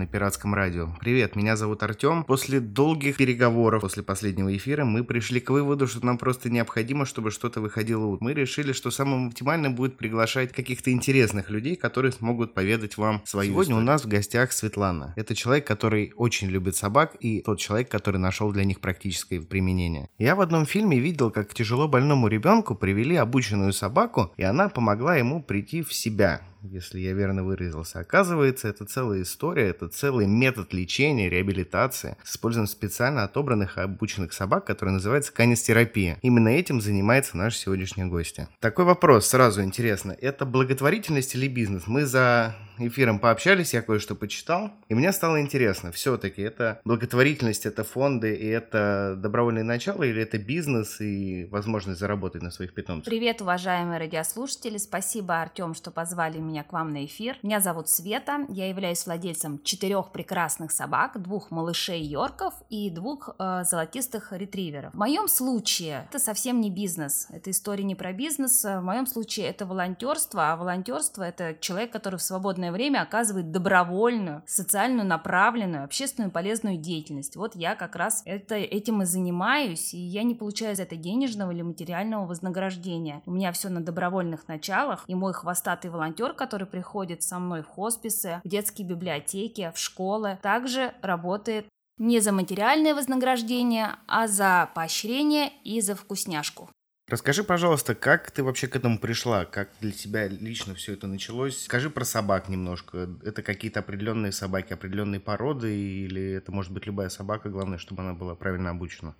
на пиратском радио. Привет, меня зовут Артем. После долгих переговоров, после последнего эфира, мы пришли к выводу, что нам просто необходимо, чтобы что-то выходило. Мы решили, что самым оптимальным будет приглашать каких-то интересных людей, которые смогут поведать вам свою Сегодня историю. у нас в гостях Светлана. Это человек, который очень любит собак и тот человек, который нашел для них практическое применение. Я в одном фильме видел, как тяжело больному ребенку привели обученную собаку, и она помогла ему прийти в себя если я верно выразился. Оказывается, это целая история, это целый метод лечения, реабилитации с использованием специально отобранных и обученных собак, который называется канистерапия. Именно этим занимается наш сегодняшний гость. Такой вопрос сразу интересно. Это благотворительность или бизнес? Мы за эфиром пообщались, я кое-что почитал, и мне стало интересно, все-таки это благотворительность, это фонды, и это добровольное начало, или это бизнес и возможность заработать на своих питомцах? Привет, уважаемые радиослушатели, спасибо, Артем, что позвали меня к вам на эфир. Меня зовут Света, я являюсь владельцем четырех прекрасных собак, двух малышей Йорков и двух э, золотистых ретриверов. В моем случае это совсем не бизнес, это история не про бизнес, в моем случае это волонтерство, а волонтерство это человек, который в свободное время оказывает добровольную, социальную направленную, общественную полезную деятельность. Вот я как раз это, этим и занимаюсь, и я не получаю за это денежного или материального вознаграждения. У меня все на добровольных началах, и мой хвостатый волонтер, который приходит со мной в хосписы, в детские библиотеки, в школы, также работает не за материальное вознаграждение, а за поощрение и за вкусняшку. Расскажи, пожалуйста, как ты вообще к этому пришла? Как для тебя лично все это началось? Скажи про собак немножко. Это какие-то определенные собаки, определенные породы, или это может быть любая собака, главное, чтобы она была правильно обучена?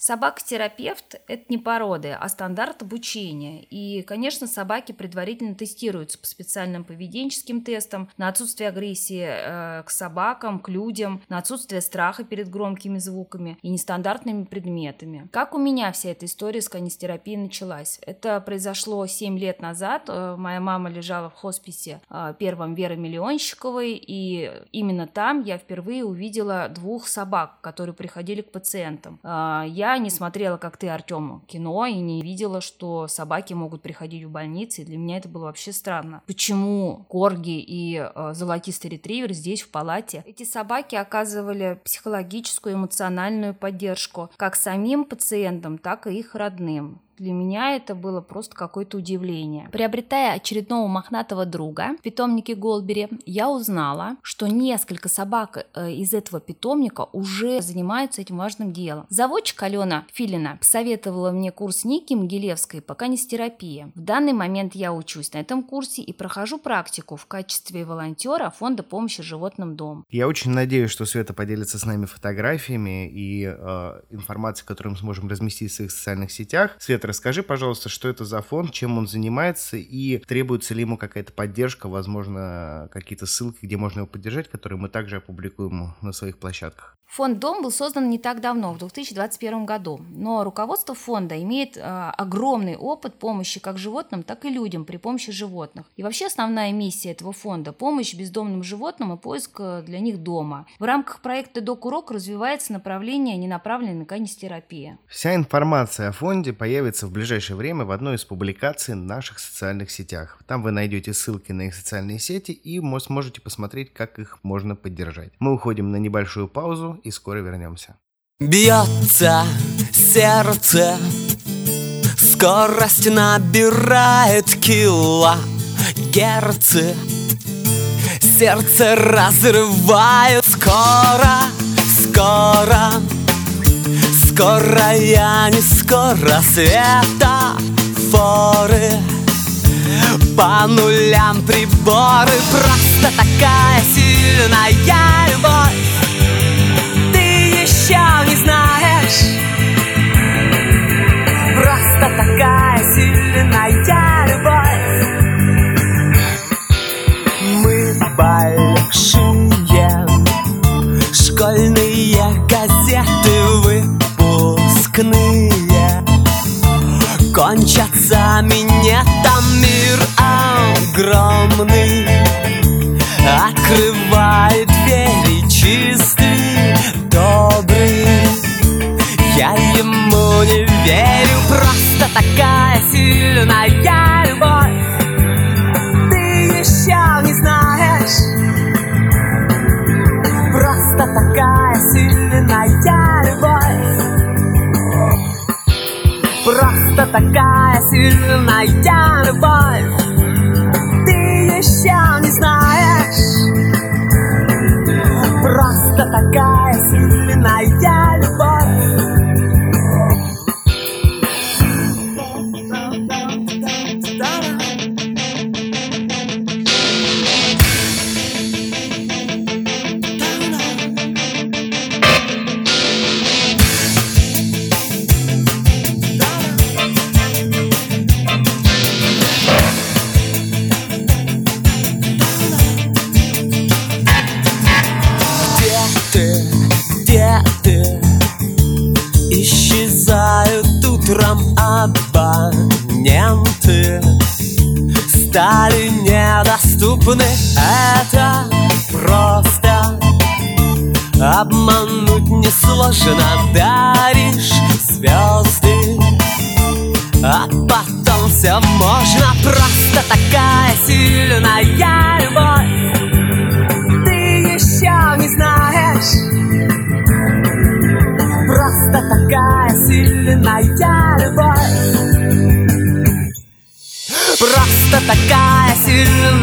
Собака-терапевт – это не породы, а стандарт обучения. И, конечно, собаки предварительно тестируются по специальным поведенческим тестам на отсутствие агрессии э, к собакам, к людям, на отсутствие страха перед громкими звуками и нестандартными предметами. Как у меня вся эта история с канистерапией началась? Это произошло 7 лет назад. Э, моя мама лежала в хосписе э, первом Веры Миллионщиковой, и именно там я впервые увидела двух собак, которые приходили к пациентам. Э, я я не смотрела, как ты, Артем, кино и не видела, что собаки могут приходить в больницы. И для меня это было вообще странно. Почему корги и э, золотистый ретривер здесь, в палате? Эти собаки оказывали психологическую, эмоциональную поддержку как самим пациентам, так и их родным. Для меня это было просто какое-то удивление. Приобретая очередного мохнатого друга в питомнике Голбери, я узнала, что несколько собак э, из этого питомника уже занимаются этим важным делом. Заводчик Алена Филина советовала мне курс Ники Могилевской по канистерапии. В данный момент я учусь на этом курсе и прохожу практику в качестве волонтера Фонда помощи животным дом. Я очень надеюсь, что Света поделится с нами фотографиями и э, информацией, которую мы сможем разместить в своих социальных сетях. Света, Расскажи, пожалуйста, что это за фонд, чем он занимается и требуется ли ему какая-то поддержка, возможно, какие-то ссылки, где можно его поддержать, которые мы также опубликуем на своих площадках. Фонд «Дом» был создан не так давно, в 2021 году, но руководство фонда имеет э, огромный опыт помощи как животным, так и людям при помощи животных. И вообще основная миссия этого фонда – помощь бездомным животным и поиск э, для них дома. В рамках проекта «Док-урок» развивается направление ненаправленной канистерапии. Вся информация о фонде появится в ближайшее время в одной из публикаций наших социальных сетях. Там вы найдете ссылки на их социальные сети и сможете посмотреть, как их можно поддержать. Мы уходим на небольшую паузу и скоро вернемся. Бьется сердце, скорость набирает кило герцы. Сердце разрывает скоро, скоро, скоро я не скоро света форы по нулям приборы Просто такая сильная любовь Просто такая сильная любовь. Мы большие Школьные газеты выпускные. Кончатся сильная любовь Ты еще не знаешь. Сильная любовь. Просто такая сильная любовь. Ты еще не знаешь. Просто такая сильная любовь несложно Даришь звезды, а потом все можно Просто такая сильная любовь. Ты еще не знаешь. Просто такая сильная любовь. Просто такая сильная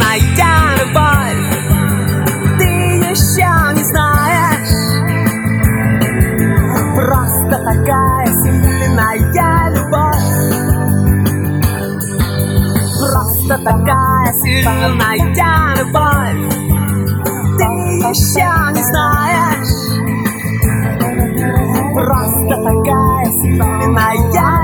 сильная любовь Ты еще не знаешь. Просто такая любовь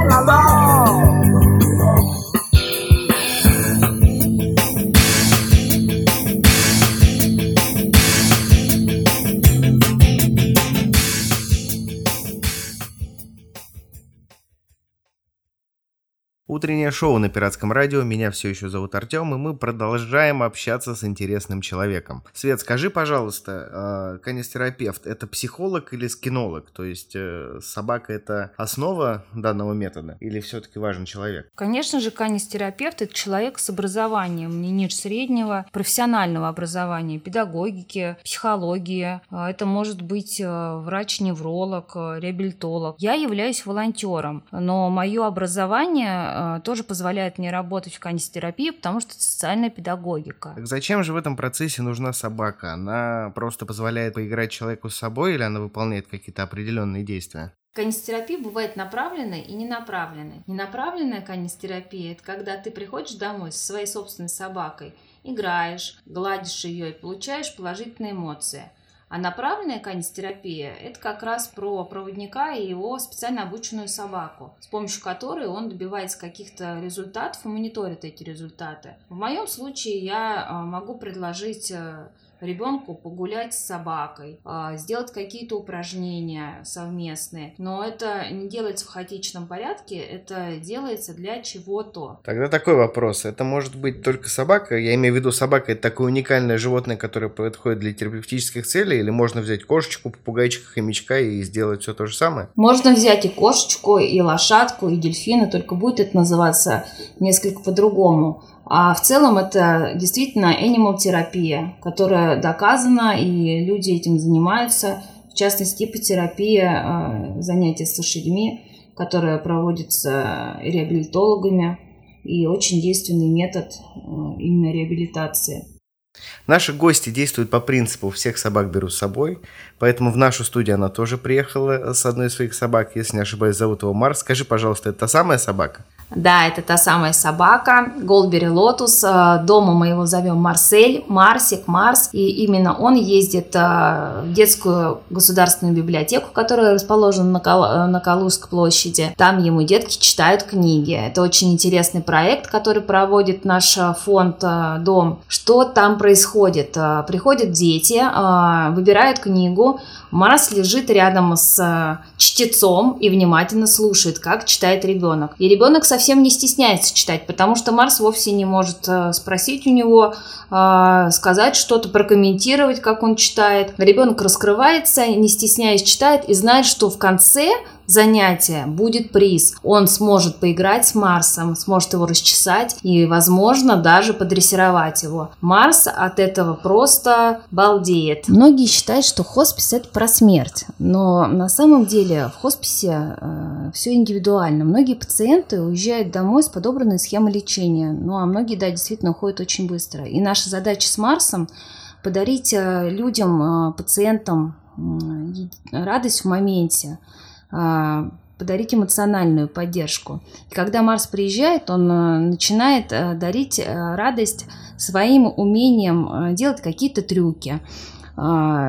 Утреннее шоу на Пиратском радио. Меня все еще зовут Артем, и мы продолжаем общаться с интересным человеком. Свет, скажи, пожалуйста, э, канистерапевт – это психолог или скинолог? То есть э, собака – это основа данного метода или все-таки важен человек? Конечно же, канистерапевт – это человек с образованием не ниже среднего, профессионального образования, педагогики, психологии. Э, это может быть врач-невролог, реабилитолог. Я являюсь волонтером, но мое образование Э, тоже позволяет мне работать в канистерапии, потому что это социальная педагогика. Так зачем же в этом процессе нужна собака? Она просто позволяет поиграть человеку с собой или она выполняет какие-то определенные действия? Канистерапия бывает направленной и ненаправленной. Ненаправленная канистерапия – это когда ты приходишь домой со своей собственной собакой, играешь, гладишь ее и получаешь положительные эмоции – а направленная канистерапия – это как раз про проводника и его специально обученную собаку, с помощью которой он добивается каких-то результатов и мониторит эти результаты. В моем случае я а, могу предложить э, ребенку погулять с собакой, а, сделать какие-то упражнения совместные. Но это не делается в хаотичном порядке, это делается для чего-то. Тогда такой вопрос. Это может быть только собака? Я имею в виду собака это такое уникальное животное, которое подходит для терапевтических целей? Или можно взять кошечку, попугайчика, хомячка и сделать все то же самое? Можно взять и кошечку, и лошадку, и дельфина, только будет это называться несколько по-другому. А в целом это действительно animal терапия, которая доказана, и люди этим занимаются. В частности, ипотерапия, занятия с лошадьми, которая проводится реабилитологами, и очень действенный метод э, именно реабилитации. Наши гости действуют по принципу «всех собак беру с собой», поэтому в нашу студию она тоже приехала с одной из своих собак, если не ошибаюсь, зовут его Марс. Скажи, пожалуйста, это та самая собака? Да, это та самая собака, Голдбери Лотус. Э, дома мы его зовем Марсель, Марсик, Марс. И именно он ездит э, в детскую государственную библиотеку, которая расположена на, Кал э, на Калужской площади. Там ему детки читают книги. Это очень интересный проект, который проводит наш фонд «Дом». Что там происходит? Приходят дети, выбирают книгу, Марс лежит рядом с чтецом и внимательно слушает, как читает ребенок. И ребенок совсем не стесняется читать, потому что Марс вовсе не может э, спросить у него, э, сказать что-то, прокомментировать, как он читает. Ребенок раскрывается, не стесняясь читает и знает, что в конце занятия будет приз. Он сможет поиграть с Марсом, сможет его расчесать и, возможно, даже подрессировать его. Марс от этого просто балдеет. Многие считают, что хоспис это про смерть, но на самом деле в хосписе э, все индивидуально. Многие пациенты уезжают домой с подобранной схемой лечения, ну а многие, да, действительно уходят очень быстро. И наша задача с Марсом подарить э, людям, э, пациентам радость в моменте, подарить эмоциональную поддержку. И когда Марс приезжает, он начинает дарить радость своим умением делать какие-то трюки,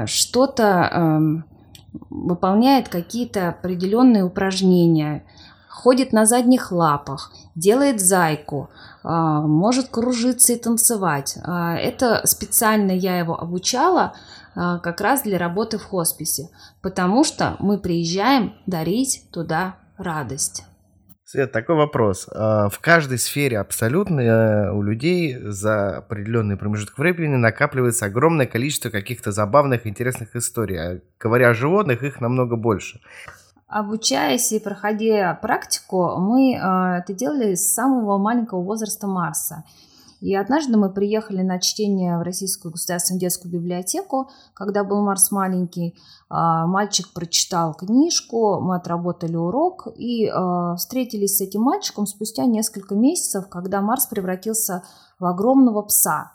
что-то выполняет какие-то определенные упражнения, ходит на задних лапах, делает зайку, а, может кружиться и танцевать. А, это специально я его обучала а, как раз для работы в хосписе, потому что мы приезжаем дарить туда радость. Свет, такой вопрос. В каждой сфере абсолютно э, у людей за определенный промежуток времени накапливается огромное количество каких-то забавных, интересных историй. А говоря о животных, их намного больше. Обучаясь и проходя практику, мы э, это делали с самого маленького возраста Марса. И однажды мы приехали на чтение в Российскую государственную детскую библиотеку, когда был Марс маленький. А, мальчик прочитал книжку, мы отработали урок и э, встретились с этим мальчиком спустя несколько месяцев, когда Марс превратился в огромного пса.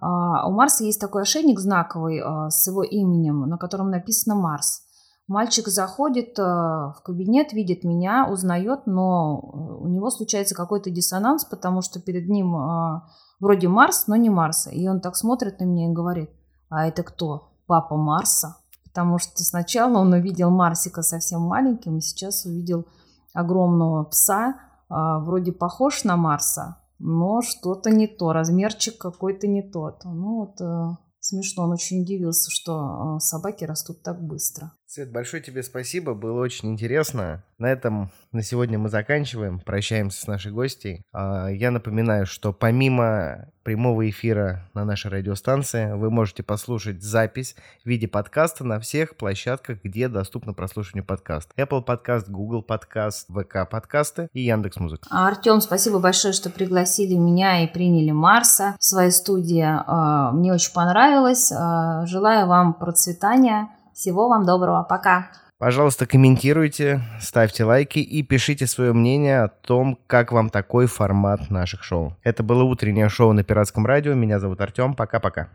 А, у Марса есть такой ошейник знаковый с его именем, на котором написано Марс. Мальчик заходит в кабинет, видит меня, узнает, но у него случается какой-то диссонанс, потому что перед ним э, вроде Марс, но не Марса. И он так смотрит на меня и говорит, а это кто? Папа Марса? Потому что сначала он увидел Марсика совсем маленьким, и сейчас увидел огромного пса, э, вроде похож на Марса, но что-то не то, размерчик какой-то не тот. Ну вот смешно, он очень удивился, что собаки растут так быстро. Свет, большое тебе спасибо, было очень интересно. На этом на сегодня мы заканчиваем, прощаемся с нашей гостьей. А, я напоминаю, что помимо прямого эфира на нашей радиостанции, вы можете послушать запись в виде подкаста на всех площадках, где доступно прослушивание подкаст. Apple подкаст, Google подкаст, ВК подкасты и Яндекс Музыка. Артем, спасибо большое, что пригласили меня и приняли Марса в своей студии. А, мне очень понравилось. А, желаю вам процветания всего вам доброго. Пока. Пожалуйста, комментируйте, ставьте лайки и пишите свое мнение о том, как вам такой формат наших шоу. Это было утреннее шоу на Пиратском радио. Меня зовут Артем. Пока-пока.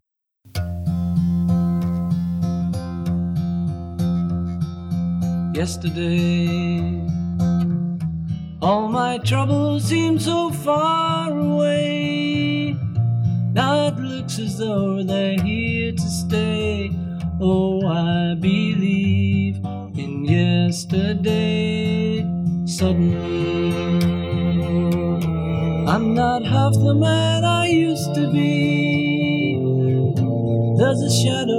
Yesterday, all my troubles seem so far away. Now it looks as though they're here to stay. Oh, I believe in yesterday. Suddenly, I'm not half the man I used to be. There's a shadow